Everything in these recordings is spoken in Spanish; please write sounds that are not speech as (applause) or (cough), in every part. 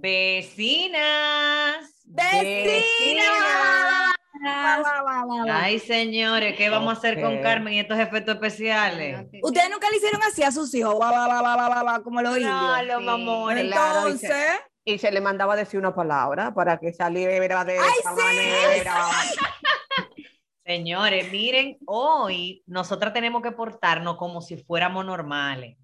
Vecinas. ¡Vecinas! Ay, señores, ¿qué vamos a hacer con. Carmen y estos efectos especiales? Ustedes nunca le hicieron así a sus hijos, va, va, va, va, va, va, va, como los indios. No, los Sí. mamones. Entonces, Y se le mandaba decir una palabra para que saliera de ¡Ay, esa sí! manera. Señores, miren, hoy nosotras tenemos que portarnos como si fuéramos normales.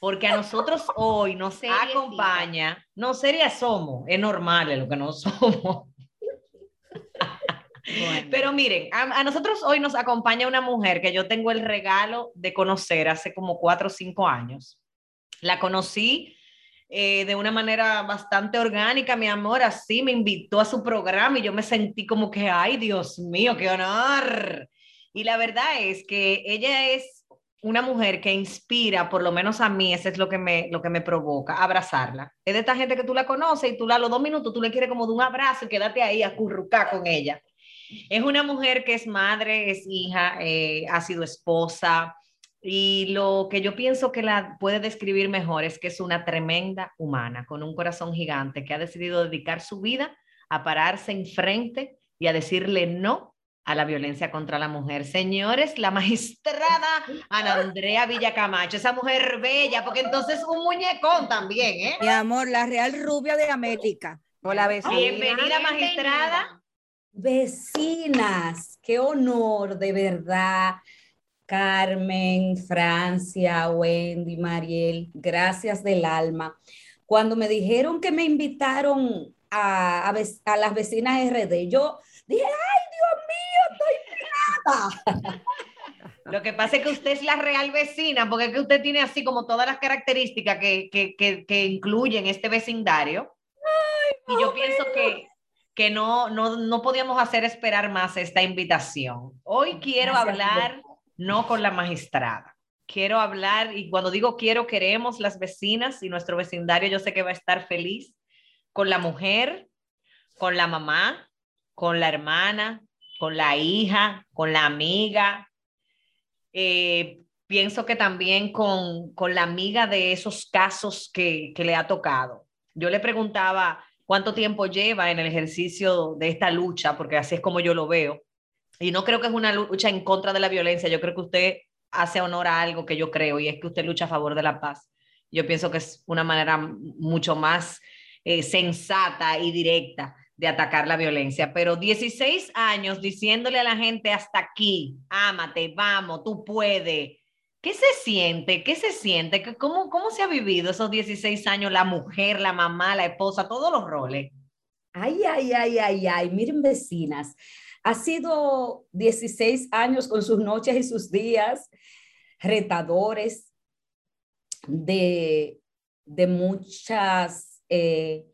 Porque a nosotros hoy nos (laughs) Seriecita. acompaña, no serias somos, es normal lo que no (laughs) somos. Pero miren, a, a nosotros hoy nos acompaña una mujer que yo tengo el regalo de conocer hace como cuatro o cinco años. La conocí eh, de una manera bastante orgánica, mi amor, así me invitó a su programa y yo me sentí como que, ay, Dios mío, qué honor. Y la verdad es que ella es una mujer que inspira, por lo menos a mí, eso es lo que me, lo que me provoca, abrazarla. Es de esta gente que tú la conoces y tú la a los dos minutos, tú le quieres como de un abrazo y quédate ahí a con ella. Es una mujer que es madre, es hija, eh, ha sido esposa y lo que yo pienso que la puede describir mejor es que es una tremenda humana con un corazón gigante que ha decidido dedicar su vida a pararse enfrente y a decirle no a la violencia contra la mujer. Señores, la magistrada Ana Andrea Villacamacho, esa mujer bella, porque entonces un muñecón también, ¿eh? mi amor, la real rubia de América. Hola, vecina. Bienvenida, magistrada. Vecinas, qué honor, de verdad. Carmen, Francia, Wendy, Mariel, gracias del alma. Cuando me dijeron que me invitaron a, a a las vecinas RD, yo dije, ay, (laughs) Lo que pasa es que usted es la real vecina, porque es que usted tiene así como todas las características que, que, que, que incluyen este vecindario. y yo pienso que, que no, no, no podíamos hacer esperar más esta invitación. Hoy quiero Gracias, hablar no con la magistrada. Quiero hablar, y cuando digo quiero, queremos las vecinas y nuestro vecindario, yo sé que va a estar feliz con la mujer, con la mamá, con la hermana, con la hija, con la amiga, eh, pienso que también con, con la amiga de esos casos que, que le ha tocado. Yo le preguntaba cuánto tiempo lleva en el ejercicio de esta lucha, porque así es como yo lo veo. Y no creo que es una lucha en contra de la violencia, yo creo que usted hace honor a algo que yo creo y es que usted lucha a favor de la paz. Yo pienso que es una manera mucho más eh, sensata y directa de atacar la violencia, pero 16 años diciéndole a la gente hasta aquí, ámate, vamos, tú puedes. ¿Qué se siente? ¿Qué se siente? ¿Qué- ¿Cómo, ¿Cómo se ha vivido esos 16 años la mujer, la mamá, la esposa, todos los roles? Ay, ay, ay, ay, ay, miren vecinas, ha sido 16 años con sus noches y sus días retadores de, de muchas, eh,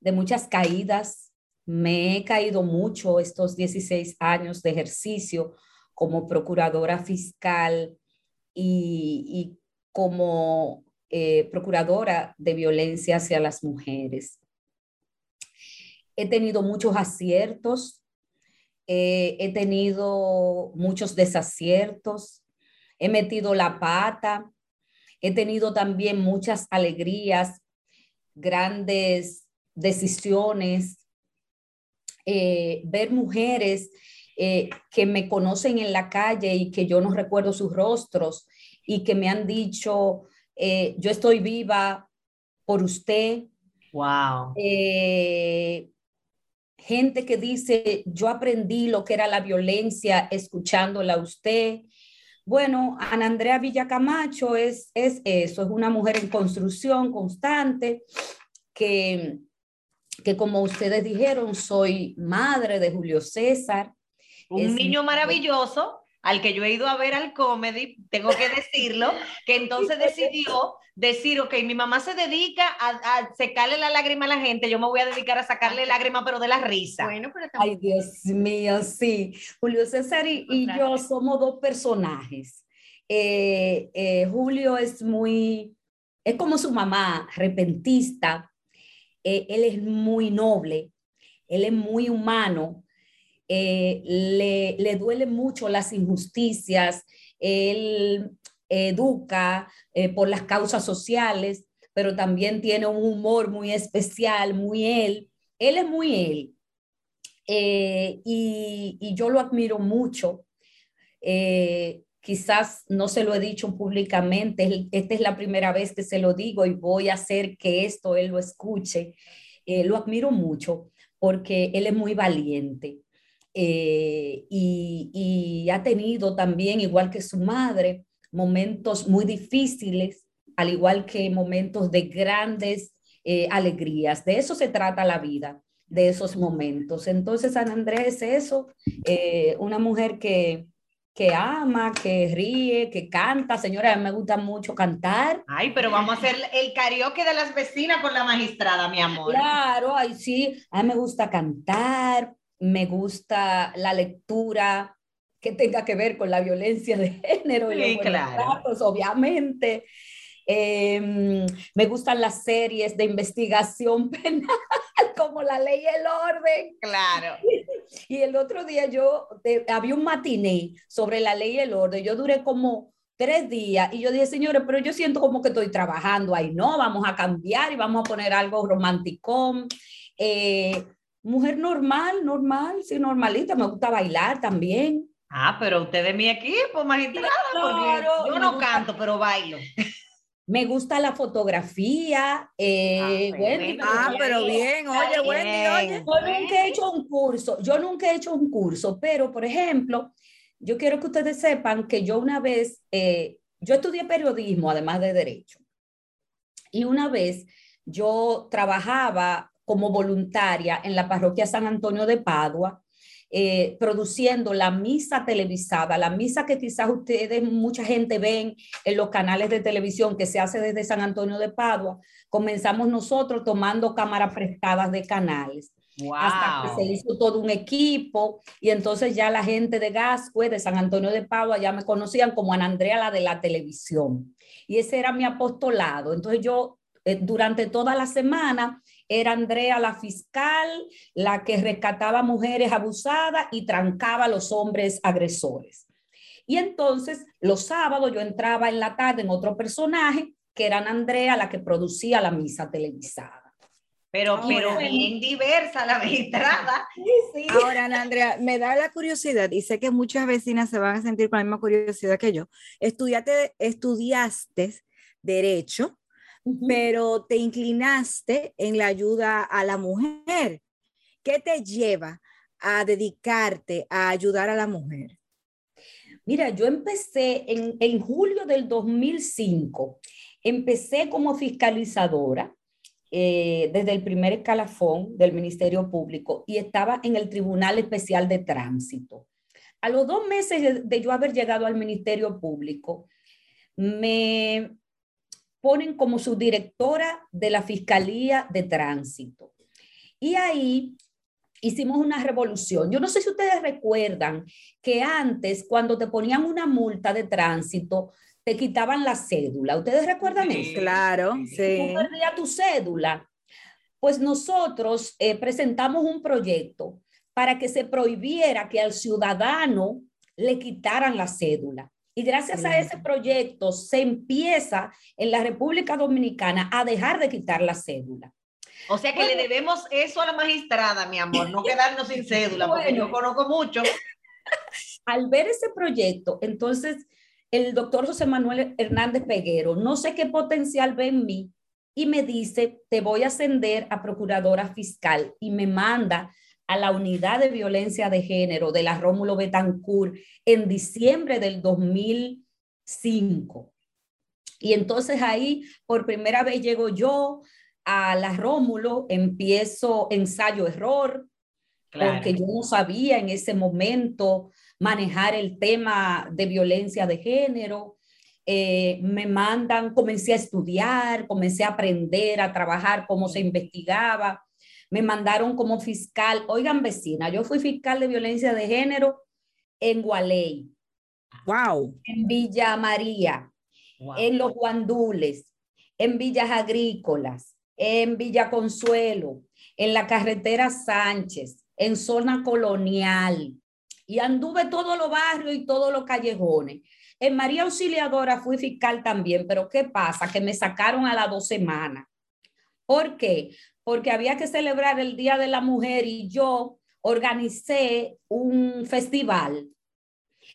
de muchas caídas. Me he caído mucho estos 16 años de ejercicio como procuradora fiscal y, como eh, procuradora de violencia hacia las mujeres. He tenido muchos aciertos, eh, he tenido muchos desaciertos, he metido la pata, he tenido también muchas alegrías, grandes decisiones, eh, ver mujeres eh, que me conocen en la calle y que yo no recuerdo sus rostros y que me han dicho, eh, yo estoy viva por usted, Wow. gente que dice, yo aprendí lo que era la violencia escuchándola a usted. Bueno, Ana Andrea Villacamacho es, es eso, es una mujer en construcción constante, que, que como ustedes dijeron, soy madre de Julio César. Un Es niño mi- maravilloso al que yo he ido a ver al comedy, tengo que decirlo, que entonces decidió decir, ok, mi mamá se dedica a, a secarle la lágrima a la gente, yo me voy a dedicar a sacarle lágrima, pero de la risa. Bueno, pero Ay. Dios mío, sí. Julio César y, y yo somos dos personajes. Eh, eh, Julio es muy, es como su mamá, repentista. Eh, él es muy noble, él es muy humano. eh, le, le duelen mucho las injusticias, él educa eh, por las causas sociales, pero también tiene un humor muy especial, muy él. Él es muy él. Y, y, yo lo admiro mucho. Quizás no se lo he dicho públicamente, esta es la primera vez que se lo digo y voy a hacer que esto él lo escuche. Eh, lo admiro mucho porque él es muy valiente y, y ha tenido también, igual que su madre, momentos muy difíciles, al igual que momentos de grandes eh, alegrías. De eso se trata la vida, de esos momentos. Entonces, San Andrés es eso, eh, una mujer que, que ama, que ríe, que canta. Señora, a mí me gusta mucho cantar. Ay, pero vamos a hacer el karaoke de las vecinas con la magistrada, mi amor. Claro, ay, sí, a mí me gusta cantar, me gusta la lectura, que tenga que ver con la violencia de género y los claro. obviamente. Em, me gustan las series de investigación (laughs) penal, como La Ley y el Orden. Claro. Y el otro día yo, había un matiné sobre La Ley y el Orden. Yo duré como tres días y yo dije, señores, pero yo siento como que estoy trabajando ahí. No, vamos a cambiar y vamos a poner algo romanticón. Eh, mujer normal, normal, sí, normalita. Me gusta bailar también. Ah, pero usted es mi equipo, magistrada, porque yo no canto, pero bailo. Me gusta la fotografía. Eh, ah, pero bien, oye, Wendy, oye. Yo nunca he hecho un curso, yo nunca he hecho un curso, pero por ejemplo, yo quiero que ustedes sepan que yo una vez, eh, yo estudié periodismo, además de derecho, y una vez yo trabajaba como voluntaria en la parroquia San Antonio de Padua eh, produciendo la misa televisada, la misa que quizás ustedes, mucha gente ven en los canales de televisión que se hace desde San Antonio de Padua, comenzamos nosotros tomando cámaras prestadas de canales. Hasta que se hizo todo un equipo y entonces ya la gente de Gascue, de San Antonio de Padua, ya me conocían como Ana Andrea, la de la televisión. Y ese era mi apostolado. Entonces yo eh, durante toda la semana era Andrea la fiscal, la que rescataba mujeres abusadas y trancaba a los hombres agresores. Y entonces los sábados yo entraba en la tarde en otro personaje, que era Andrea la que producía la misa televisada. Pero, pero bien diversa la magistrada. Ahora, Andrea, me da la curiosidad y sé que muchas vecinas se van a sentir con la misma curiosidad que yo. Estudiaste, estudiaste Derecho, pero te inclinaste en la ayuda a la mujer. ¿Qué te lleva a dedicarte a ayudar a la mujer? Mira, yo empecé en, en julio del 2005, empecé como fiscalizadora eh, desde el primer escalafón del Ministerio Público y estaba en el Tribunal Especial de Tránsito. A los dos meses de yo haber llegado al Ministerio Público, me ponen como subdirectora de la Fiscalía de Tránsito. Y ahí hicimos una revolución. Yo no sé si ustedes recuerdan que antes, cuando te ponían una multa de tránsito, te quitaban la cédula. ¿Ustedes recuerdan eso? Claro, sí. Tú perdías tu cédula. Pues nosotros eh, presentamos un proyecto para que se prohibiera que al ciudadano le quitaran la cédula. Y gracias a ese proyecto se empieza en la República Dominicana a dejar de quitar la cédula. O sea que le debemos eso a la magistrada, mi amor, no quedarnos sin cédula, porque yo conozco mucho. (laughs) Al ver ese proyecto, entonces el doctor José Manuel Hernández Peguero, no sé qué potencial ve en mí, y me dice, te voy a ascender a procuradora fiscal, y me manda a la unidad de violencia de género de la Rómulo Betancourt en diciembre del 2005. Y entonces ahí por primera vez llego yo a la Rómulo, empiezo ensayo-error, porque yo no sabía en ese momento manejar el tema de violencia de género. Eh, me mandan, comencé a estudiar, comencé a aprender, a trabajar cómo se investigaba me mandaron como fiscal. Oigan, vecina, yo fui fiscal de violencia de género en Gualey. Wow. En Villa María, en Los Guandules, en Villas Agrícolas, en Villa Consuelo, en la carretera Sánchez, en zona colonial. Y anduve todos los barrios y todos los callejones. En María Auxiliadora fui fiscal también, pero ¿qué pasa? Que me sacaron a las dos semanas. ¿Por qué? Porque había que celebrar el Día de la Mujer y yo organicé un festival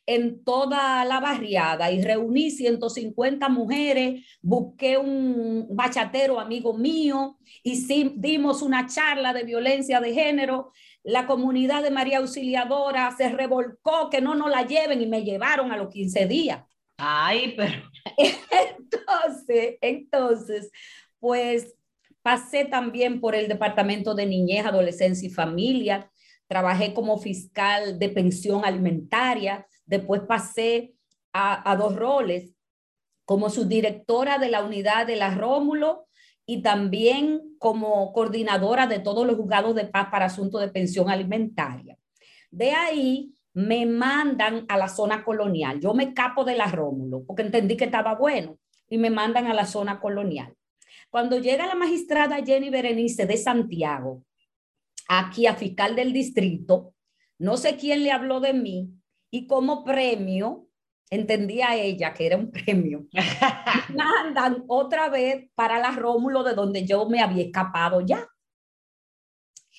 en toda la barriada y reuní 150 mujeres, busqué un bachatero amigo mío y dimos una charla de violencia de género. La comunidad de María Auxiliadora se revolcó que no nos la lleven y me llevaron a los 15 días. Ay, pero... (laughs) Entonces, entonces, pues pasé también por el Departamento de Niñez, Adolescencia y Familia. Trabajé como fiscal de pensión alimentaria Después pasé a, dos roles como subdirectora de la unidad de la Rómulo y también como coordinadora de todos los juzgados de paz para asuntos de pensión alimentaria. De ahí me mandan a la zona colonial. Yo me capo de la Rómulo porque entendí que estaba bueno y me mandan a la zona colonial. Cuando llega la magistrada Jenny Berenice de Santiago, aquí a fiscal del distrito, no sé quién le habló de mí, y como premio, entendía ella que era un premio, (laughs) mandan otra vez para la Rómulo de donde yo me había escapado ya.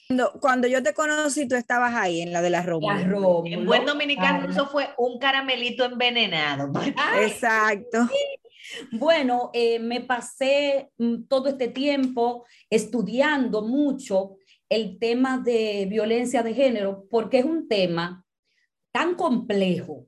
Cuando, cuando yo te conocí, tú estabas ahí en la de la Rómulo. En buen dominicano, eso fue un caramelito envenenado. Exacto. Bueno, eh, me pasé mm, todo este tiempo estudiando mucho el tema de violencia de género, porque es un tema tan complejo,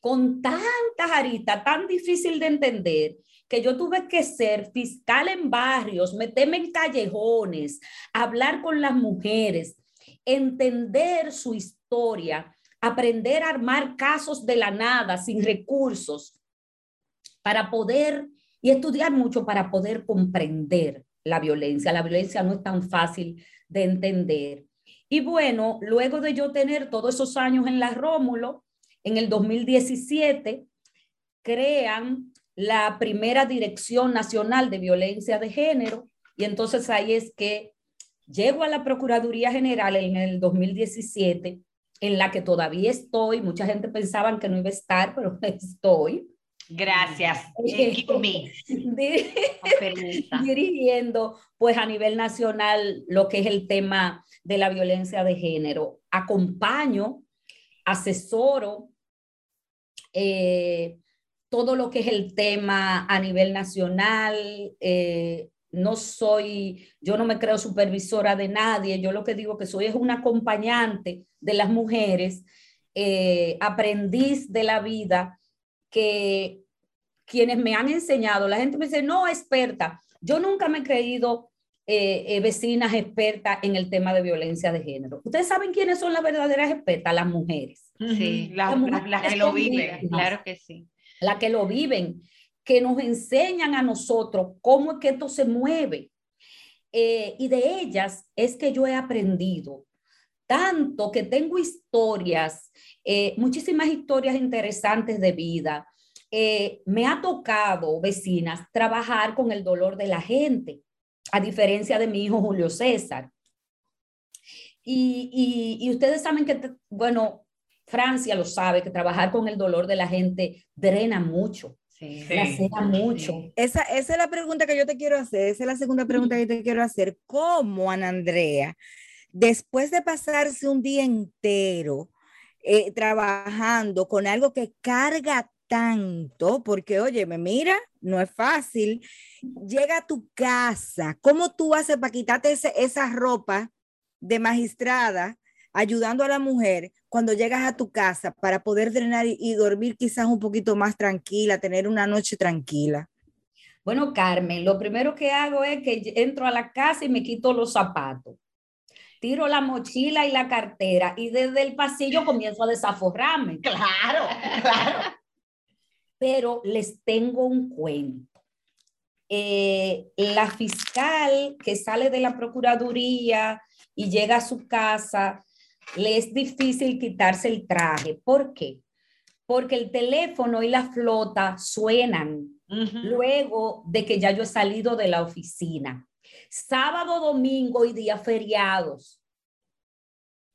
con tantas aritas, tan difícil de entender, que yo tuve que ser fiscal en barrios, meterme en callejones, hablar con las mujeres, entender su historia, aprender a armar casos de la nada, sin recursos, para poder, y estudiar mucho para poder comprender la violencia. La violencia no es tan fácil de entender. Y bueno, luego de yo tener todos esos años en la Rómulo, en el 2017, crean la primera Dirección Nacional de Violencia de Género. Y entonces ahí es que llego a la Procuraduría General en el 2017, en la que todavía estoy. Mucha gente pensaba que no iba a estar, pero (laughs) estoy. Gracias. (laughs) (laughs) Dirigiendo pues a nivel nacional lo que es el tema de la violencia de género. Acompaño, asesoro eh, todo lo que es el tema a nivel nacional. Eh, no soy, yo no me creo supervisora de nadie, yo lo que digo que soy es una acompañante de las mujeres, eh, aprendiz de la vida que quienes me han enseñado, la gente me dice, no, experta, yo nunca me he creído eh, eh, vecinas expertas en el tema de violencia de género. Ustedes saben quiénes son las verdaderas expertas, las mujeres. Sí, las, que lo viven, claro que sí. Las que lo viven, que nos enseñan a nosotros cómo es que esto se mueve. Eh, y de ellas es que yo he aprendido tanto que tengo historias, muchísimas historias interesantes de vida. me ha tocado, vecinas, trabajar con el dolor de la gente a diferencia de mi hijo Julio César. Y, y, ustedes saben que, bueno, Francia lo sabe, que trabajar con el dolor de la gente drena mucho. Sí, mucho. Esa, esa es la pregunta que yo te quiero hacer, esa es la segunda pregunta que te quiero hacer. ¿Cómo, Ana Andrea, después de pasarse un día entero eh, trabajando con algo que carga tanto, porque oye, me mira, no es fácil. Llega a tu casa, ¿cómo tú haces para quitarte esa ropa de magistrada ayudando a la mujer cuando llegas a tu casa para poder drenar y, dormir quizás un poquito más tranquila, tener una noche tranquila? Bueno, Carmen, lo primero que hago es que entro a la casa y me quito los zapatos. Tiro la mochila y la cartera y desde el pasillo comienzo a desaforrarme. (laughs) Claro, claro pero les tengo un cuento. Eh, la fiscal que sale de la Procuraduría y llega a su casa, le es difícil quitarse el traje. ¿Por qué? Porque el teléfono y la flota suenan luego de que ya yo he salido de la oficina. Sábado, domingo y días feriados.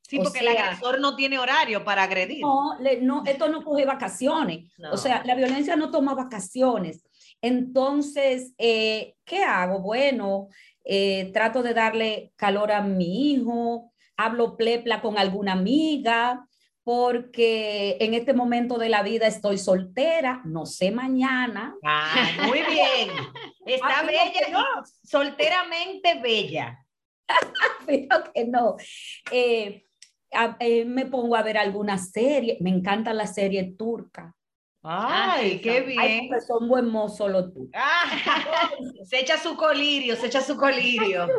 Sí, O porque el sea- agresor no tiene horario para agredir. No, le- no, esto no coge vacaciones. No. O sea, la violencia no toma vacaciones. Entonces, eh, ¿qué hago? Bueno, eh, trato de darle calor a mi hijo, hablo plepla con alguna amiga, porque en este momento de la vida estoy soltera, no sé mañana. Ah, muy bien. (laughs) Está Ah, bella, no. solteramente bella. (laughs) pero que no. Eh, a- eh, me pongo a ver alguna serie, me encantan las series turcas. Ay, sí, qué Ay, bien. porque son buen mozo los turcos. Ah, (laughs) se echa su colirio, se echa su colirio. (laughs)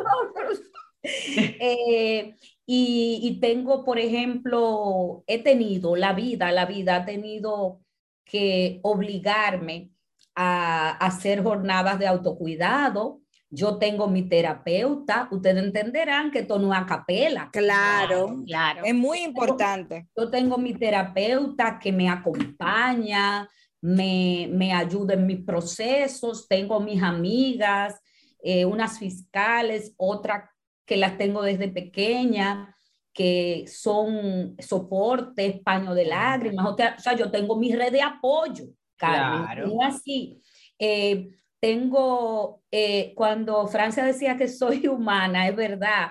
Eh, y, y tengo, por ejemplo, he tenido la vida, la vida ha tenido que obligarme a, a hacer jornadas de autocuidado. Yo tengo mi terapeuta, ustedes entenderán que esto no es a capela. Claro, Claro. es muy importante. Yo tengo mi terapeuta que me acompaña, me, me ayuda en mis procesos, tengo mis amigas, eh, unas fiscales, otras que las tengo desde pequeña, que son soportes, paño de lágrimas, o sea, yo tengo mi red de apoyo, Carmen, Claro. es así. Eh, tengo, eh, cuando Francia decía que soy (laughs) humana, es verdad.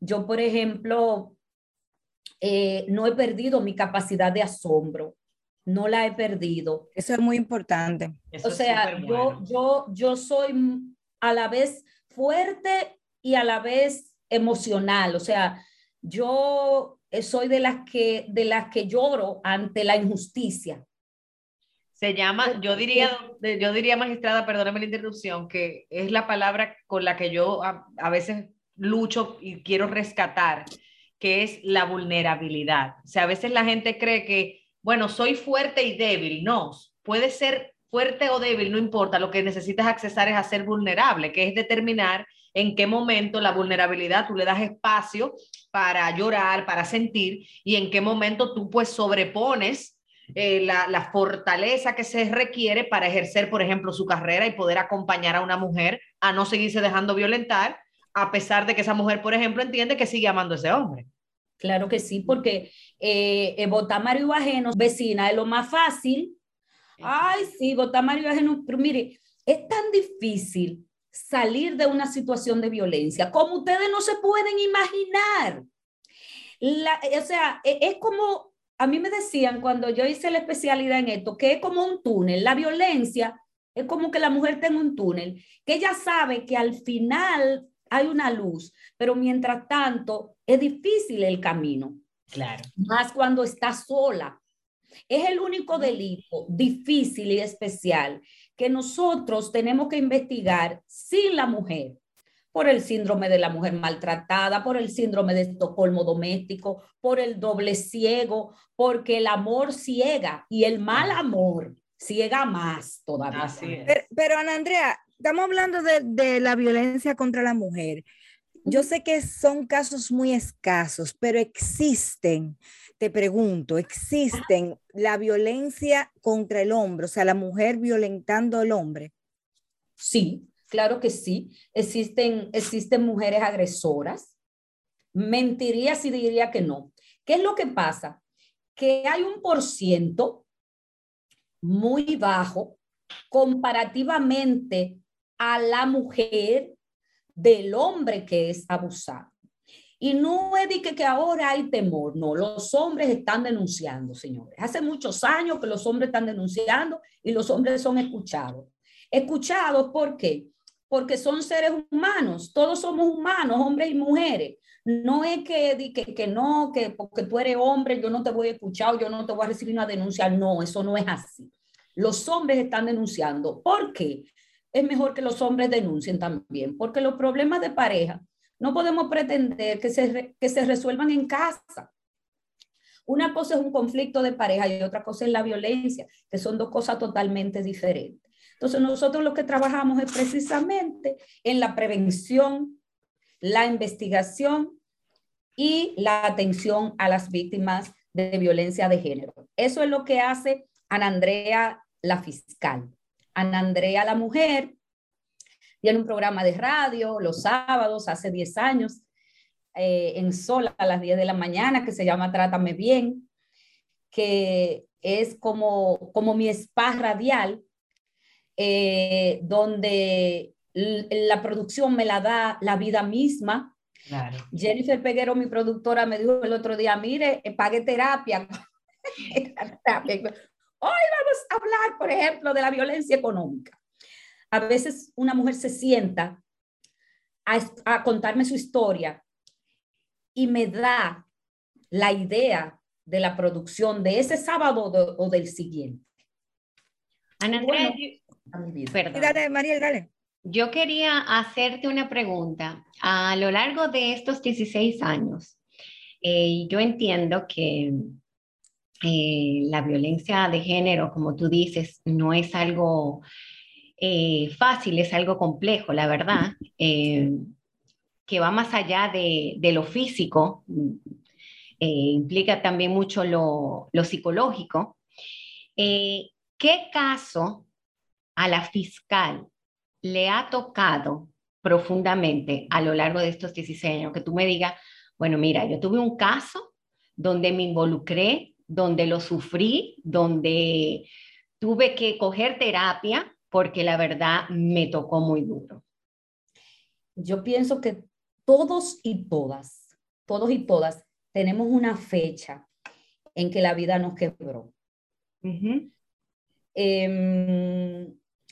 Yo, por ejemplo, eh, no he perdido mi capacidad de asombro, no la he perdido. Eso es muy importante. Eso o sea, yo, bueno. yo, yo soy a la vez fuerte y a la vez emocional. O sea, yo soy de las que, de las que lloro ante la injusticia. Se llama, yo diría, yo diría magistrada, perdóneme la interrupción, que es la palabra con la que yo a, a veces lucho y quiero rescatar, que es la vulnerabilidad. O sea, a veces la gente cree que, bueno, soy fuerte y débil. No, puede ser fuerte o débil, no importa. Lo que necesitas accesar es a ser vulnerable, que es determinar en qué momento la vulnerabilidad tú le das espacio para llorar, para sentir, y en qué momento tú pues sobrepones eh, la, la, fortaleza que se requiere para ejercer, por ejemplo, su carrera y poder acompañar a una mujer a no seguirse dejando violentar, a pesar de que esa mujer, por ejemplo, entiende que sigue amando a ese hombre. Claro que sí, porque eh, eh, votar marido ajeno, vecina, es lo más fácil. Ay, sí, votar marido ajeno, pero mire, es tan difícil salir de una situación de violencia como ustedes no se pueden imaginar. La, o sea, es, es como a mí me decían cuando yo hice la especialidad en esto, que es como un túnel, la violencia es como que la mujer tenga un túnel, que ella sabe que al final hay una luz, pero mientras tanto es difícil el camino. Claro. Más cuando está sola. Es el único delito difícil y especial que nosotros tenemos que investigar sin la mujer por el síndrome de la mujer maltratada, por el síndrome de Estocolmo doméstico, por el doble ciego, porque el amor ciega y el mal amor ciega más todavía. Así es. Pero, pero Ana Andrea, estamos hablando de, de, la violencia contra la mujer. Yo sé que son casos muy escasos, pero existen, te pregunto, existen la violencia contra el hombre, o sea, la mujer violentando al hombre. Sí, Claro que sí. Existen, existen mujeres agresoras. Mentiría si diría que no. ¿Qué es lo que pasa? Que hay un por ciento muy bajo comparativamente a la mujer del hombre que es abusado. Y no es de que, que ahora hay temor, no, los hombres están denunciando, señores. Hace muchos años que los hombres están denunciando y los hombres son escuchados. Escuchados, ¿por qué? Porque son seres humanos, todos somos humanos, hombres y mujeres. No es que, que, que no, que porque tú eres hombre, yo no te voy a escuchar, yo no te voy a recibir una denuncia. No, eso no es así. Los hombres están denunciando. ¿Por qué? Es mejor que los hombres denuncien también, porque los problemas de pareja no podemos pretender que se, que se resuelvan en casa. Una cosa es un conflicto de pareja y otra cosa es la violencia, que son dos cosas totalmente diferentes. Entonces nosotros lo que trabajamos es precisamente en la prevención, la investigación y la atención a las víctimas de violencia de género. Eso es lo que hace Ana Andrea, la fiscal. Ana Andrea, la mujer, tiene un programa de radio los sábados, hace 10 años. eh, en Sol a las 10 de la mañana que se llama Trátame Bien, que es como, como mi spa radial, eh, donde la producción me la da la vida misma. Jennifer Peguero, mi productora, me dijo el otro día, mire, eh, pague (laughs) terapia. Hoy vamos a hablar, por ejemplo, de la violencia económica. A veces una mujer se sienta a, contarme su historia y me da la idea de la producción de ese sábado o del siguiente. Ana Andrea, perdón. Dale, María, dale. Yo quería hacerte una pregunta. A lo largo de estos 16 años, eh, yo entiendo que eh, la violencia de género, como tú dices, no es algo eh, fácil, es algo complejo, la verdad, que va más allá de, lo físico, implica también mucho lo, lo psicológico. ¿Qué caso a la fiscal le ha tocado profundamente a lo largo de estos 16 años que tú me digas, bueno, mira, yo tuve un caso donde me involucré, donde lo sufrí, donde tuve que coger terapia porque la verdad me tocó muy duro. Yo pienso que todos y todas, todos y todas, tenemos una fecha en que la vida nos quebró.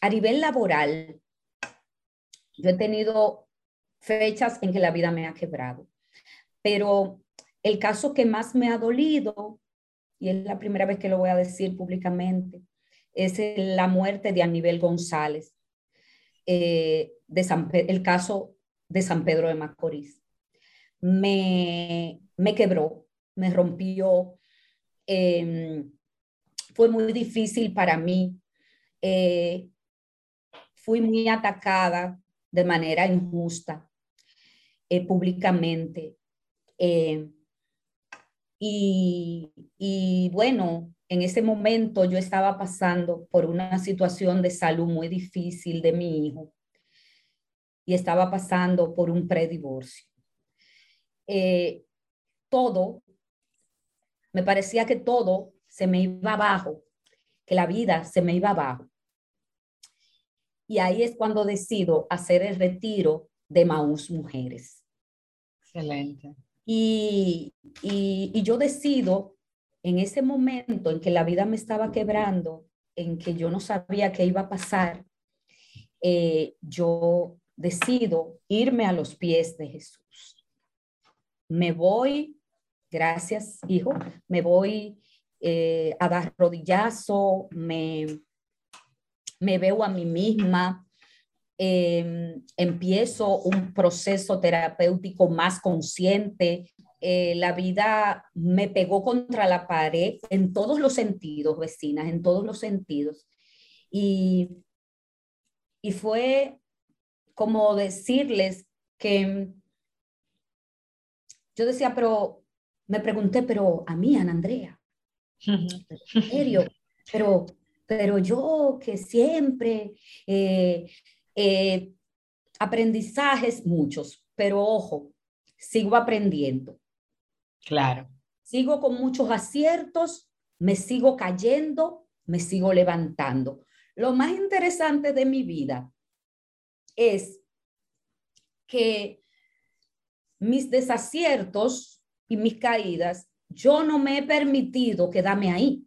A nivel laboral, yo he tenido fechas en que la vida me ha quebrado, pero el caso que más me ha dolido, y es la primera vez que lo voy a decir públicamente, es la muerte de Aníbal González, eh, de el caso de San Pedro de Macorís. Me, me quebró, me rompió, em, fue muy difícil para mí. Eh, fui muy atacada de manera injusta eh, públicamente. Eh, y, bueno, en ese momento yo estaba pasando por una situación de salud muy difícil de mi hijo y estaba pasando por un predivorcio. Eh, todo, me parecía que todo se me iba abajo, que la vida se me iba abajo. Y ahí es cuando decido hacer el retiro de Maús Mujeres. Excelente. Y, y, yo decido en ese momento en que la vida me estaba quebrando, en que yo no sabía qué iba a pasar, eh, yo decido irme a los pies de Jesús. Me voy, gracias hijo, me voy eh, a dar rodillazo, me, me veo a mí misma, em, empiezo un proceso terapéutico más consciente. Eh, la vida me pegó contra la pared en todos los sentidos, vecinas, en todos los sentidos. Y, y fue como decirles que yo decía, pero me pregunté, pero a mí, Ana Andrea, (laughs) en serio, pero pero yo que siempre, eh, eh, aprendizajes muchos, pero ojo, sigo aprendiendo. Claro. Sigo con muchos aciertos, me sigo cayendo, me sigo levantando. Lo más interesante de mi vida es que mis desaciertos y mis caídas, yo no me he permitido quedarme ahí.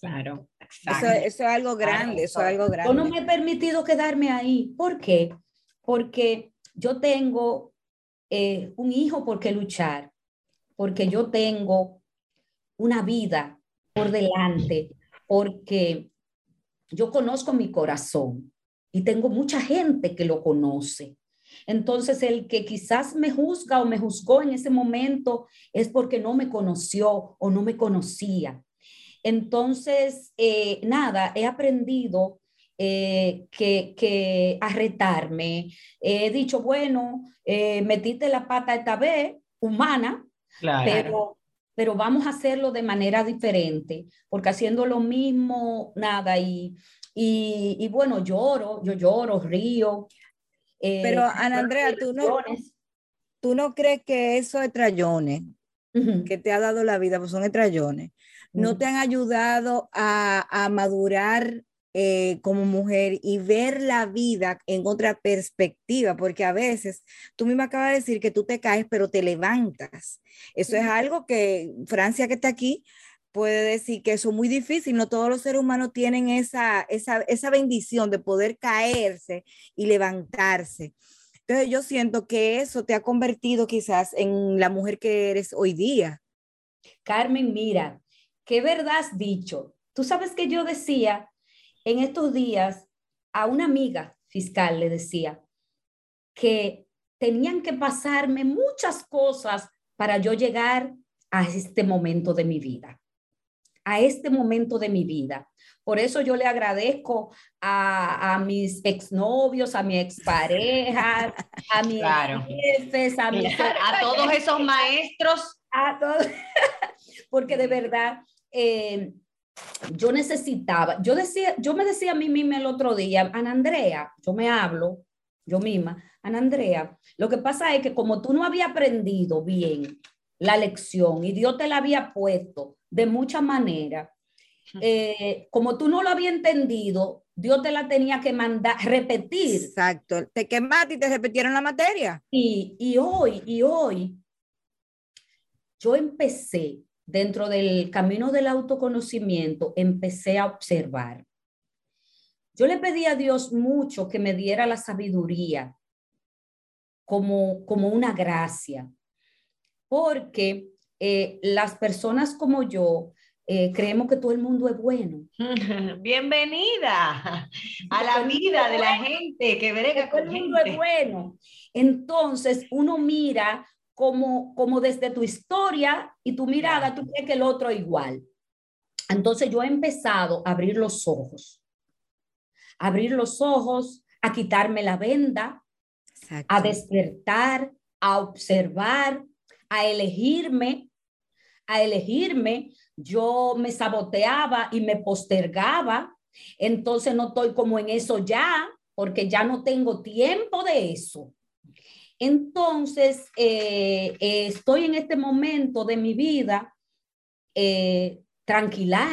Claro. Eso, es algo grande, eso es algo grande. Yo no me he permitido quedarme ahí. ¿Por qué? Porque yo tengo eh, un hijo por qué luchar, porque yo tengo una vida por delante, porque yo conozco mi corazón y tengo mucha gente que lo conoce. Entonces, el que quizás me juzga o me juzgó en ese momento es porque no me conoció o no me conocía. Entonces, eh, nada, he aprendido eh, que, que, a retarme. He dicho, bueno, eh, metiste la pata esta vez, humana, pero, pero vamos a hacerlo de manera diferente, porque haciendo lo mismo, nada, y, y, y bueno, lloro, yo lloro, río. pero Ana Andrea, tú no, ¿tú no crees que esos estrellones Ujú. que te ha dado la vida, pues son estrellones, no te han ayudado a, a madurar eh, como mujer y ver la vida en otra perspectiva? Porque a veces, tú misma acabas de decir que tú te caes, pero te levantas. Eso es algo que Francia, que está aquí, puede decir que eso es muy difícil. No todos los seres humanos tienen esa, esa, esa bendición de poder caerse y levantarse. Entonces yo siento que eso te ha convertido quizás en la mujer que eres hoy día. Carmen, mira, qué verdad has dicho. Tú sabes que yo decía en estos días a una amiga fiscal, le decía que tenían que pasarme muchas cosas para yo llegar a este momento de mi vida, a este momento de mi vida. Por eso yo le agradezco a, a mis exnovios, a mi expareja, a mis Claro. jefes, a mis (laughs) A todos esos maestros. a todos, (laughs) porque de verdad eh, yo necesitaba, yo decía, yo me decía a mí misma el otro día, Ana Andrea, yo me hablo, yo misma, Ana Andrea, lo que pasa es que como tú no habías aprendido bien la lección y Dios te la había puesto de muchas maneras, eh, como tú no lo había entendido, Dios te la tenía que mandar, repetir. Exacto. Te quemaste y te repitieron la materia. Y, y hoy, y hoy, yo empecé dentro del camino del autoconocimiento, empecé a observar. Yo le pedí a Dios mucho que me diera la sabiduría como, como una gracia, porque eh, las personas como yo eh, creemos que todo el mundo es bueno. (laughs) Bienvenida a la vida de la gente que que brega todo el mundo es bueno. Entonces uno mira como, como desde tu historia y tu mirada, tú crees que el otro es igual. Entonces yo he empezado a abrir los ojos, a abrir los ojos, a quitarme la venda, Exacto. a despertar, a observar, a elegirme, a elegirme. Yo me saboteaba y me postergaba, entonces no estoy como en eso ya, porque ya no tengo tiempo de eso. Entonces, eh, eh, estoy en este momento de mi vida eh, tranquila,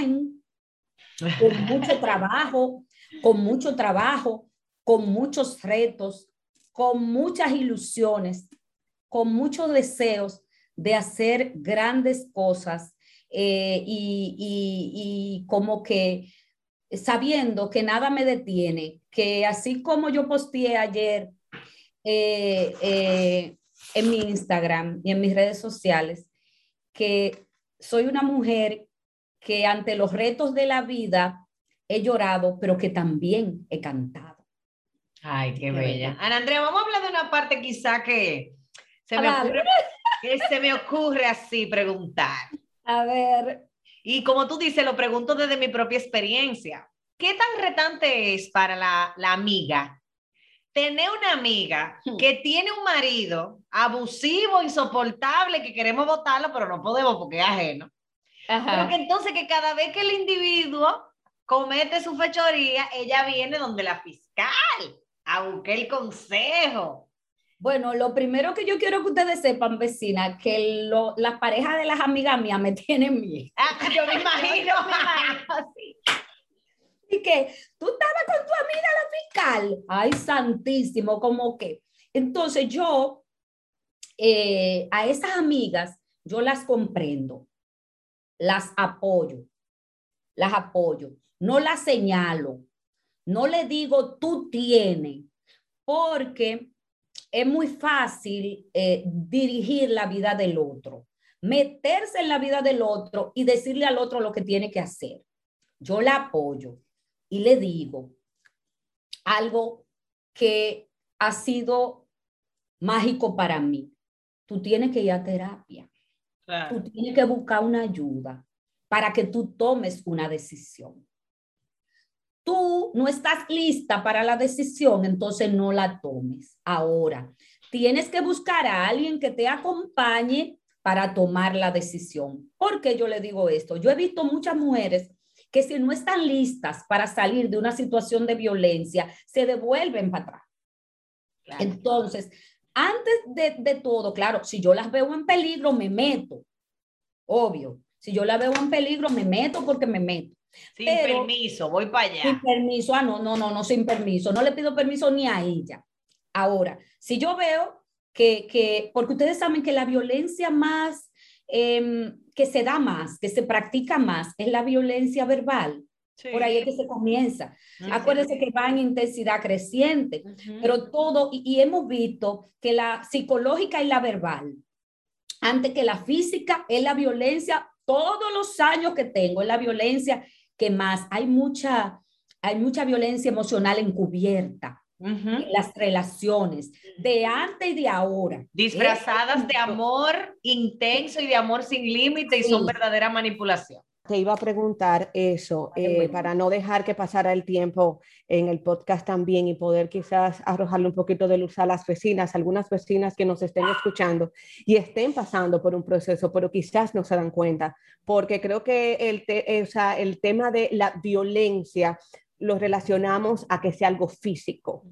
con mucho (laughs) trabajo, con mucho trabajo, con muchos retos, con muchas ilusiones, con muchos deseos de hacer grandes cosas eh, y, y, y como que sabiendo que nada me detiene, que así como yo posteé ayer eh, eh, en mi Instagram y en mis redes sociales, que soy una mujer que ante los retos de la vida he llorado, pero que también he cantado. Ay, qué Qué bella. bella. Ana Andrea, vamos a hablar de una parte quizá que se me, ocurre, que se me ocurre así preguntar. A ver, Y como tú dices, lo pregunto desde mi propia experiencia. ¿Qué tan retante es para la, la amiga tener una amiga Hmm. que tiene un marido abusivo, insoportable, que queremos votarlo, pero no podemos porque es ajeno? Pero que entonces que cada vez que el individuo comete su fechoría, ella viene donde la fiscal a buscar el consejo. Bueno, lo primero que yo quiero que ustedes sepan, vecina, que lo, las parejas de las amigas mías me tienen miedo. Ah, yo me imagino. (laughs) Yo me imagino. Y que tú estabas con tu amiga la fiscal. Ay, santísimo, como que. Entonces yo, eh, a esas amigas, yo las comprendo, las apoyo, las apoyo, no las señalo, no le digo tú tienes, porque es muy fácil eh, dirigir la vida del otro, meterse en la vida del otro y decirle al otro lo que tiene que hacer. Yo la apoyo y le digo algo que ha sido mágico para mí. Tú tienes que ir a terapia, tú tienes que buscar una ayuda para que tú tomes una decisión. Tú no estás lista para la decisión, entonces no la tomes. Ahora, tienes que buscar a alguien que te acompañe para tomar la decisión. ¿Por qué yo le digo esto? Yo he visto muchas mujeres que si no están listas para salir de una situación de violencia, se devuelven para atrás. Claro. Entonces, antes de, de todo, claro, si yo las veo en peligro, me meto, obvio. Si yo la veo en peligro, me meto porque me meto. Sin Pero- permiso, voy para allá. Sin permiso, ah, no, no, no, no, sin permiso. No le pido permiso ni a ella. Ahora, si yo veo que, que porque ustedes saben que la violencia más, em, que se da más, que se practica más, es la violencia verbal. Sí. Por ahí es que se comienza. Ujú. Acuérdense que va en intensidad creciente, pero todo, y, y hemos visto que la psicológica y la verbal, antes que la física, es la violencia, todos los años que tengo, es la violencia que más, hay mucha, hay mucha violencia emocional encubierta Ujú. en las relaciones, de antes y de ahora. Disfrazadas de amor intenso y de amor sin límite y son verdadera manipulación. Te iba a preguntar eso, eh, bueno. para no dejar que pasara el tiempo en el podcast también y poder quizás arrojarle un poquito de luz a las vecinas, algunas vecinas que nos estén escuchando y estén pasando por un proceso, pero quizás no se dan cuenta, porque creo que el, te- eh, o sea, el tema de la violencia lo relacionamos a que sea algo físico.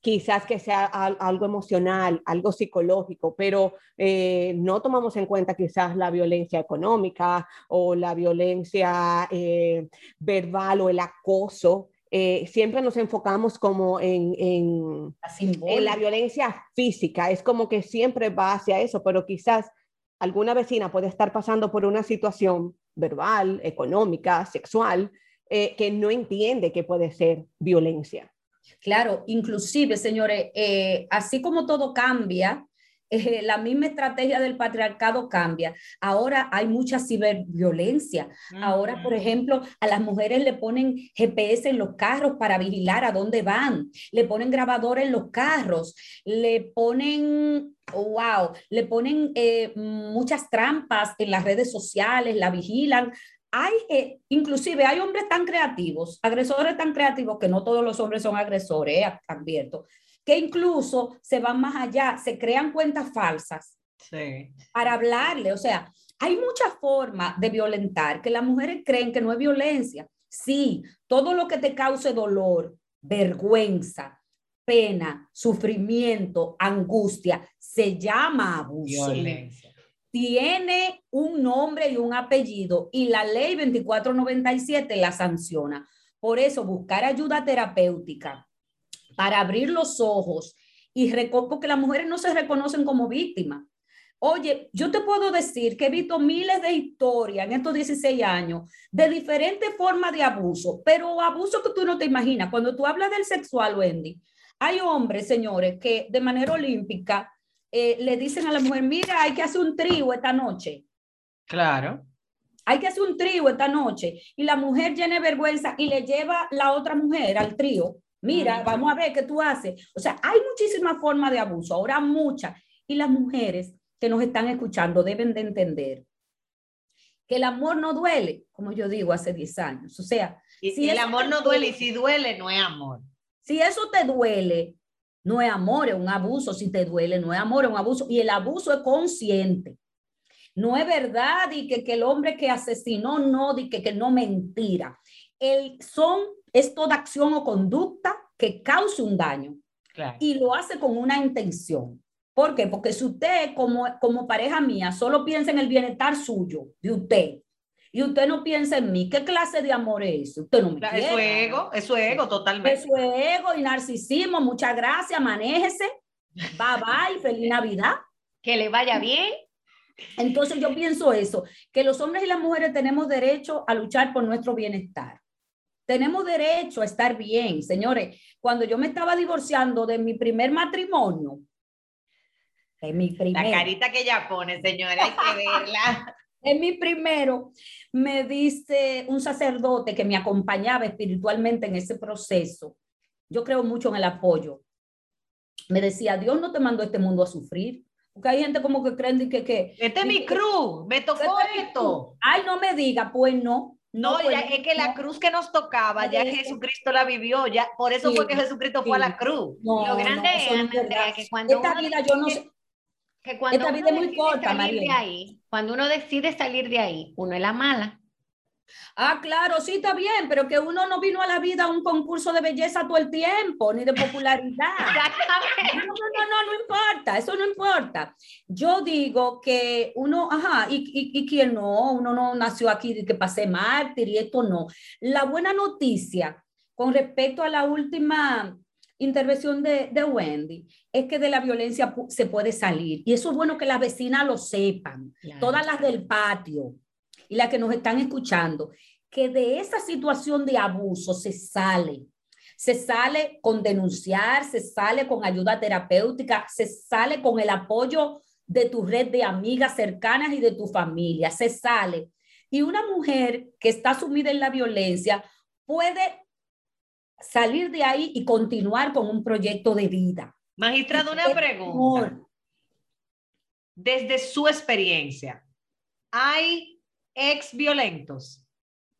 Quizás que sea al- algo emocional, algo psicológico, pero eh, no tomamos en cuenta quizás la violencia económica o la violencia eh, verbal o el acoso. Eh, siempre nos enfocamos como en, en, La en la violencia física, es como que siempre va hacia eso, pero quizás alguna vecina puede estar pasando por una situación verbal, económica, sexual, eh, que no entiende que puede ser violencia. Claro, inclusive, señores, eh, así como todo cambia, (laughs) eh, la misma estrategia del patriarcado cambia. Ahora hay mucha ciberviolencia. Ahora, por ejemplo, a las mujeres le ponen GPS en los carros para vigilar a dónde van, le ponen grabadora en los carros, le ponen, wow, le ponen eh, muchas trampas en las redes sociales, la vigilan. Hay, eh, inclusive hay hombres tan creativos, agresores tan creativos, que no todos los hombres son agresores, eh, advierto, que incluso se van más allá, se crean cuentas falsas Sí. para hablarle. O sea, hay muchas formas de violentar que las mujeres creen que no es violencia. Sí, todo lo que te cause dolor, vergüenza, pena, sufrimiento, angustia, se llama abuso. Violencia. Tiene un nombre y un apellido y la ley 2497 la sanciona. Por eso, buscar ayuda terapéutica para abrir los ojos y porque las mujeres no se reconocen como víctimas. Oye, yo te puedo decir que he visto miles de historias en estos 16 años de diferentes formas de abuso, pero abuso que tú no te imaginas. Cuando tú hablas del sexual, Wendy, hay hombres, señores, que de manera olímpica eh, le dicen a la mujer, mira, hay que hacer un trío esta noche Claro. hay que hacer un trío esta noche y la mujer llena de vergüenza y le lleva la otra mujer al trío. Mira, vamos a ver qué tú haces. O sea, hay muchísimas formas de abuso, ahora muchas. Y las mujeres que nos están escuchando deben de entender que el amor no duele, como yo digo hace 10 años. O sea, Y, Si el amor no duele- duele y si duele no es amor. si eso te duele, no es amor, es un abuso. Si te duele, no es amor, es un abuso. Y el abuso es consciente. No es verdad y que, que el hombre que asesinó, no, di que, que no mentira. El, son, es toda acción o conducta que cause un daño Claro. y lo hace con una intención. ¿Por qué? Porque si usted como, como pareja mía solo piensa en el bienestar suyo, de usted, y usted no piensa en mí, ¿qué clase de amor es ese? Usted no me quiere. Eso es ego, eso es ego totalmente. Eso es ego y narcisismo. Muchas gracias, manéjese. Bye bye, feliz Navidad. Que le vaya bien. Entonces yo pienso eso, que los hombres y las mujeres tenemos derecho a luchar por nuestro bienestar. Tenemos derecho a estar bien, señores. Cuando yo me estaba divorciando de mi primer matrimonio, de mi La primer, carita que ella pone, señora, hay que (laughs) verla. En mi primero, me dice un sacerdote que me acompañaba espiritualmente en ese proceso. Yo creo mucho en el apoyo. Me decía, Dios no te mandó a este mundo a sufrir. Porque hay gente como que creen que, que Este es mi cruz, me tocó es esto. ay, no me diga, pues no. No, pues ya es que la no. cruz que nos tocaba, ya. Jesucristo la vivió, ya por eso Sí, fue que Jesucristo fue a sí. la cruz. No, Lo grande no, es, no es que cuando Esta vida yo no sé. Que cuando Esta uno vida es muy decide corta, salir de Mariela. ahí, cuando uno decide salir de ahí, uno es la mala. Ah, claro, sí, está bien, pero que uno no vino a la vida a un concurso de belleza todo el tiempo, ni de popularidad. (laughs) no, no, no, no, no importa, eso no importa. Yo digo que uno, ajá, y, y, y quién no, uno no nació aquí de que pasé mártir y esto no. La buena noticia con respecto a la última intervención de, de, Wendy es que de la violencia se puede salir. Y eso es bueno que las vecinas lo sepan, claro. todas las del patio y las que nos están escuchando, que de esa situación de abuso se sale. Se sale con denunciar, se sale con ayuda terapéutica, se sale con el apoyo de tu red de amigas cercanas y de tu familia, se sale. Y una mujer que está sumida en la violencia puede salir de ahí y continuar con un proyecto de vida. Magistrado, una pregunta. Desde su experiencia, ¿hay ex violentos?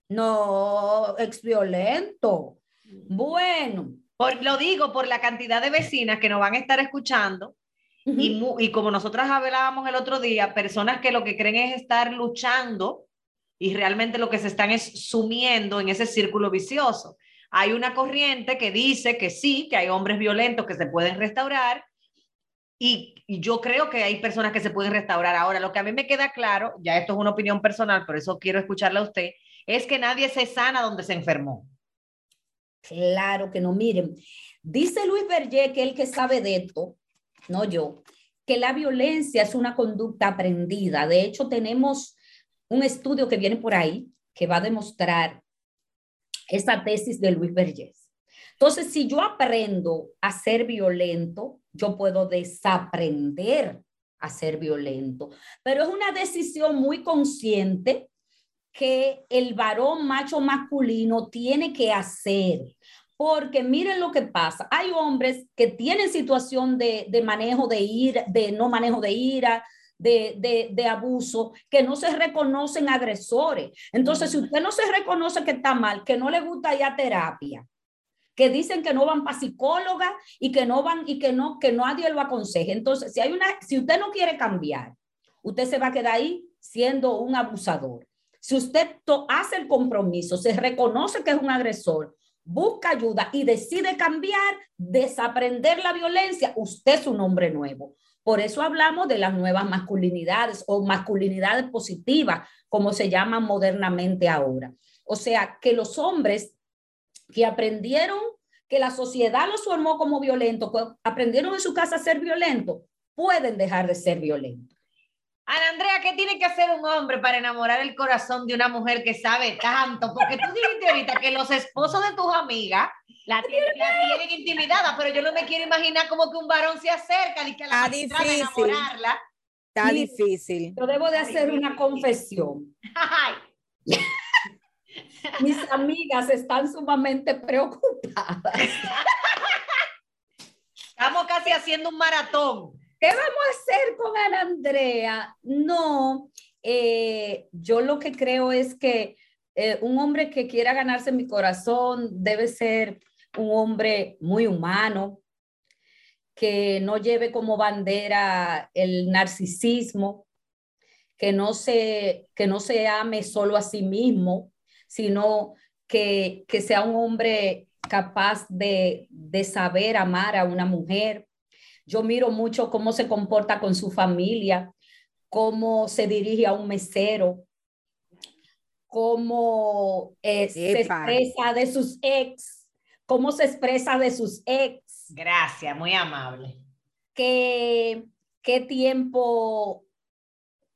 No, ex violento. Bueno. Por, lo digo por la cantidad de vecinas que nos van a estar escuchando uh -huh. y, y como nosotras hablábamos el otro día, personas que lo que creen es estar luchando y realmente lo que se están es sumiendo en ese círculo vicioso. Hay una corriente que dice que sí, que hay hombres violentos que se pueden restaurar y, yo creo que hay personas que se pueden restaurar. Ahora, lo que a mí me queda claro, ya esto es una opinión personal, por eso quiero escucharla a usted, es que nadie se sana donde se enfermó. Claro que no, miren, dice Luis Berger, que el que sabe de esto, no yo, que la violencia es una conducta aprendida. De hecho, tenemos un estudio que viene por ahí que va a demostrar esa tesis de Luis Vergés. Entonces, si yo aprendo a ser violento, yo puedo desaprender a ser violento, pero es una decisión muy consciente que el varón macho masculino tiene que hacer. Porque miren lo que pasa. Hay hombres que tienen situación de, de manejo de ira, de no manejo de ira, de, de, de, abuso, que no se reconocen agresores. Entonces, si usted no se reconoce que está mal, que no le gusta ir a terapia, que dicen que no van para psicóloga y que no van y que no, que nadie lo aconseje. Entonces, si hay una, si usted no quiere cambiar, usted se va a quedar ahí siendo un abusador. Si usted hace el compromiso, se reconoce que es un agresor, busca ayuda y decide cambiar, desaprender la violencia, usted es un hombre nuevo. Por eso hablamos de las nuevas masculinidades o masculinidades positivas, como se llaman modernamente ahora. O sea, que los hombres que aprendieron que la sociedad los formó como violentos, aprendieron en su casa a ser violentos, pueden dejar de ser violentos. Ana Andrea, ¿qué tiene que hacer un hombre para enamorar el corazón de una mujer que sabe tanto? Porque tú dijiste ahorita que los esposos de tus amigas la, tienen, la tienen intimidada, pero yo no me quiero imaginar como que un varón se acerca y que la Está difícil. enamorarla. Está Sí. difícil. Yo debo de hacer una confesión. Ay, (laughs) Mis amigas están sumamente preocupadas. estamos casi haciendo un maratón. ¿Qué vamos a hacer con Ana Andrea? No, eh, yo lo que creo es que eh, un hombre que quiera ganarse mi corazón debe ser un hombre muy humano, que no lleve como bandera el narcisismo, que no se, que no se ame solo a sí mismo, sino que, que sea un hombre capaz de, de saber amar a una mujer. Yo miro mucho cómo se comporta con su familia, cómo se dirige a un mesero, cómo eh, se expresa de sus ex, cómo se expresa de sus ex, Gracias, muy amable. qué, qué tiempo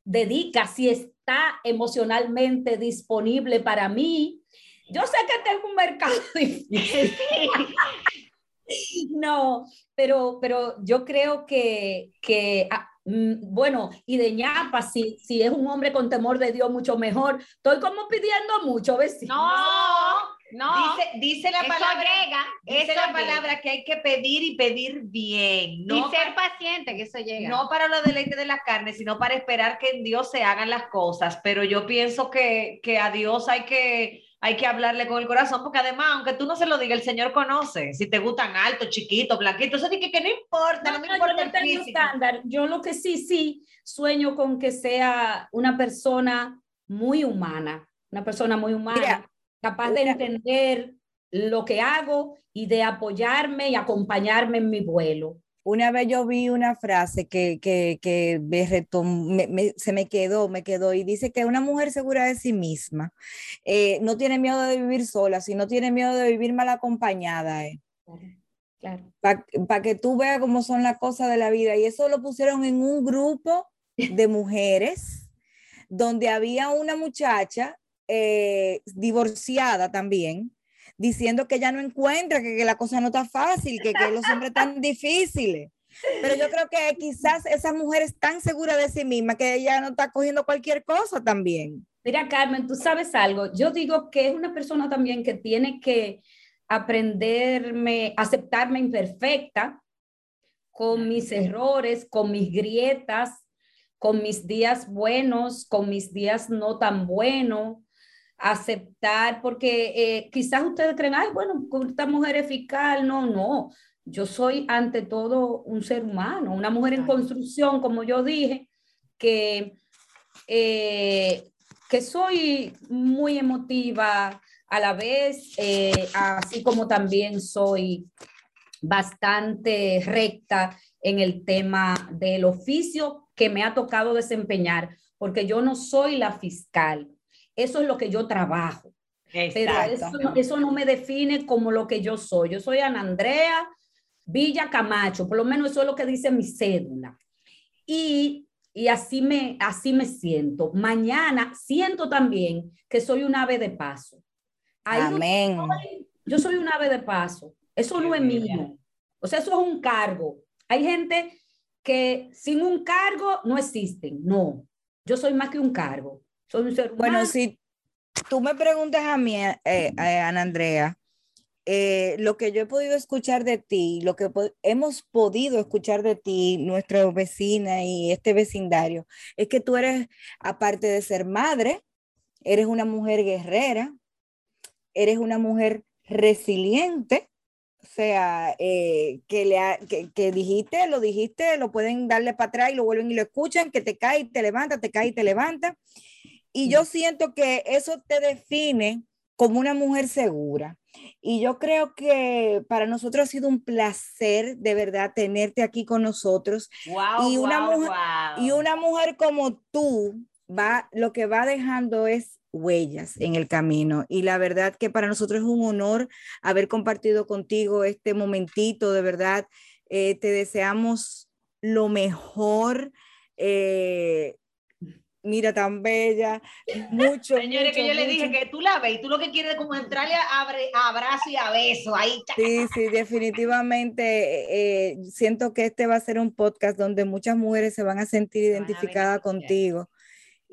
dedica, si está emocionalmente disponible para mí. Yo sé que tengo un mercado (laughs) difícil. (laughs) No, pero, pero yo creo que, que ah, mm, bueno, y de ñapa, si, si es un hombre con temor de Dios, mucho mejor. Estoy como pidiendo mucho, vecino. No, no. Dice, dice la Eso palabra, llega. dice eso la palabra que hay que pedir y pedir bien. No y ser paciente, que eso llega. No para los deleites de la carne, sino para esperar que en Dios se hagan las cosas. Pero yo pienso que, que a Dios hay que, hay que hablarle con el corazón, porque además, aunque tú no se lo digas, el Señor conoce. Si te gustan altos, chiquitos, blanquitos, eso que, que no importa, no, No, me importa yo el estándar. Yo lo que sí, sí, sueño con que sea una persona muy humana, una persona muy humana, capaz de entender lo que hago y de apoyarme y acompañarme en mi vuelo. Una vez yo vi una frase que, que, que me se me quedó, me quedó, y dice que una mujer segura de sí misma eh, no tiene miedo de vivir sola, sino tiene miedo de vivir mal acompañada. Eh. Claro. Para que tú veas cómo son las cosas de la vida. Y eso lo pusieron en un grupo (laughs) de mujeres, donde había una muchacha eh, divorciada también, diciendo que ella no encuentra, que, la cosa no está fácil, que, que los hombres están difíciles. Pero yo creo que quizás esa mujer es tan segura de sí misma que ella no está cogiendo cualquier cosa también. Mira, Carmen, tú sabes algo. Yo digo que es una persona también que tiene que aprenderme, aceptarme imperfecta, con mis errores, con mis grietas, con mis días buenos, con mis días no tan buenos, aceptar, porque eh, quizás ustedes creen, ay, bueno, esta mujer es fiscal, no, no, yo soy ante todo un ser humano, una mujer en construcción, como yo dije, que, eh, que soy muy emotiva a la vez, eh, así como también soy bastante recta en el tema del oficio que me ha tocado desempeñar, porque yo no soy la fiscal, eso es lo que yo trabajo. Pero eso, no me define como lo que yo soy. Yo soy Ana Andrea Villa Camacho, por lo menos eso es lo que dice mi cédula. Y, y así, me, así me siento. Mañana siento también que soy un ave de paso. Amén. yo soy un ave de paso. Eso no es mío. O sea, eso es un cargo. Hay gente que sin un cargo no existen. No, yo soy más que un cargo. Soy un ser humano. Bueno, si tú me preguntas a mí, eh, eh, Ana Andrea, eh, lo que yo he podido escuchar de ti, lo que hemos podido escuchar de ti, nuestra vecina y este vecindario, es que tú eres, aparte de ser madre, eres una mujer guerrera, eres una mujer resiliente, o sea, que, le que, dijiste, lo dijiste, lo pueden darle para atrás y lo vuelven y lo escuchan, que te cae y te levanta, te cae y te levanta. Y yo siento que eso te define como una mujer segura. Y yo creo que para nosotros ha sido un placer de verdad tenerte aquí con nosotros. y, una mujer, y una mujer como tú va, lo que va dejando es huellas en el camino. Y la verdad que para nosotros es un honor haber compartido contigo este momentito, de verdad. Eh, te deseamos lo mejor. Eh, mira, tan bella, mucho. Señores, que yo le dije que tú la ves y tú lo que quieres es como entrarle a, abrazo y a beso. Ahí. Sí, sí, definitivamente eh, siento que este va a ser un podcast donde muchas mujeres se van a sentir identificadas contigo.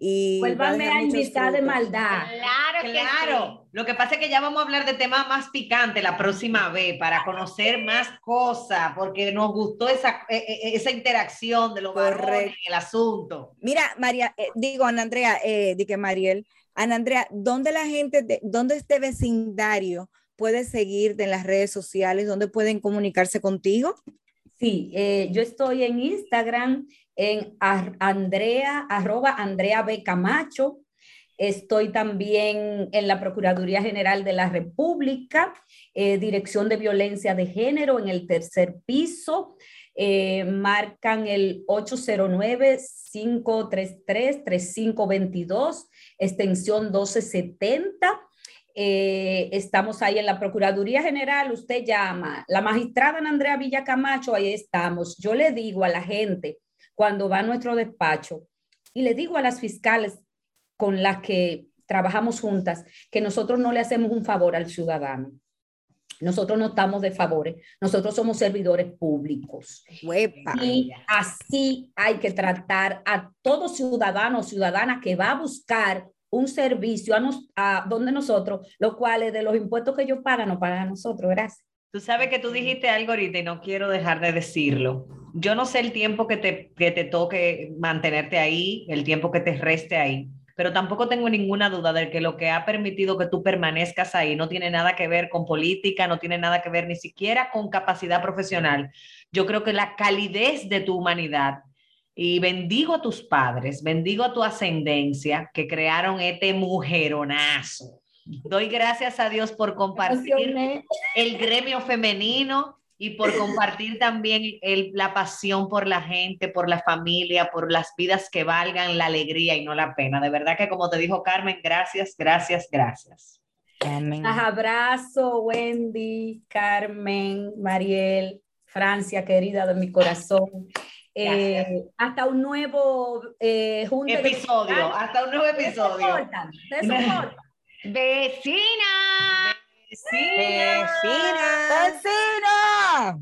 Y Vuélvame a invitar de maldad. Claro, claro. Lo que pasa es que ya vamos a hablar de temas más picantes la próxima vez para conocer más cosas, porque nos gustó esa, e, e, e, esa interacción de los varones en el asunto. Mira, María, eh, digo, Ana Andrea, eh, di que Mariel, Ana Andrea, ¿dónde la gente, de, dónde este vecindario puede seguirte en las redes sociales? ¿Dónde pueden comunicarse contigo? Sí, eh, yo estoy en Instagram en Andrea, arroba Andrea B. Camacho. Estoy también en la Procuraduría General de la República, eh, Dirección de Violencia de Género en el tercer piso. Eh, marcan el 809-533-3522, extensión 1270. Eh, estamos ahí en la Procuraduría General, usted llama, la magistrada Andrea Villa Camacho, ahí estamos. Yo le digo a la gente cuando va a nuestro despacho y le digo a las fiscales con las que trabajamos juntas que nosotros no le hacemos un favor al ciudadano. Nosotros no estamos de favores, nosotros somos servidores públicos. Y así hay que tratar a todo ciudadano o ciudadana que va a buscar un servicio a, a donde nosotros, lo cual es de los impuestos que ellos pagan, no pagan a nosotros. Gracias. Tú sabes que tú dijiste algo ahorita y no quiero dejar de decirlo. Yo no sé el tiempo que te, que te toque mantenerte ahí, el tiempo que te reste ahí, pero tampoco tengo ninguna duda de que lo que ha permitido que tú permanezcas ahí no tiene nada que ver con política, no tiene nada que ver ni siquiera con capacidad profesional. Yo creo que la calidez de tu humanidad Y bendigo a tus padres, bendigo a tu ascendencia que crearon este mujeronazo. Doy gracias a Dios por compartir el gremio femenino y por compartir también el, la pasión por la gente, por la familia, por las vidas que valgan la alegría y no la pena. De verdad que como te dijo Carmen, gracias, gracias, gracias. Amén. Abrazo, Wendy, Carmen, Mariel, Francia, querida de mi corazón. Eh, hasta un nuevo eh, episodio, hasta un nuevo episodio. Vecina. Vecina. Vecina. Vecina.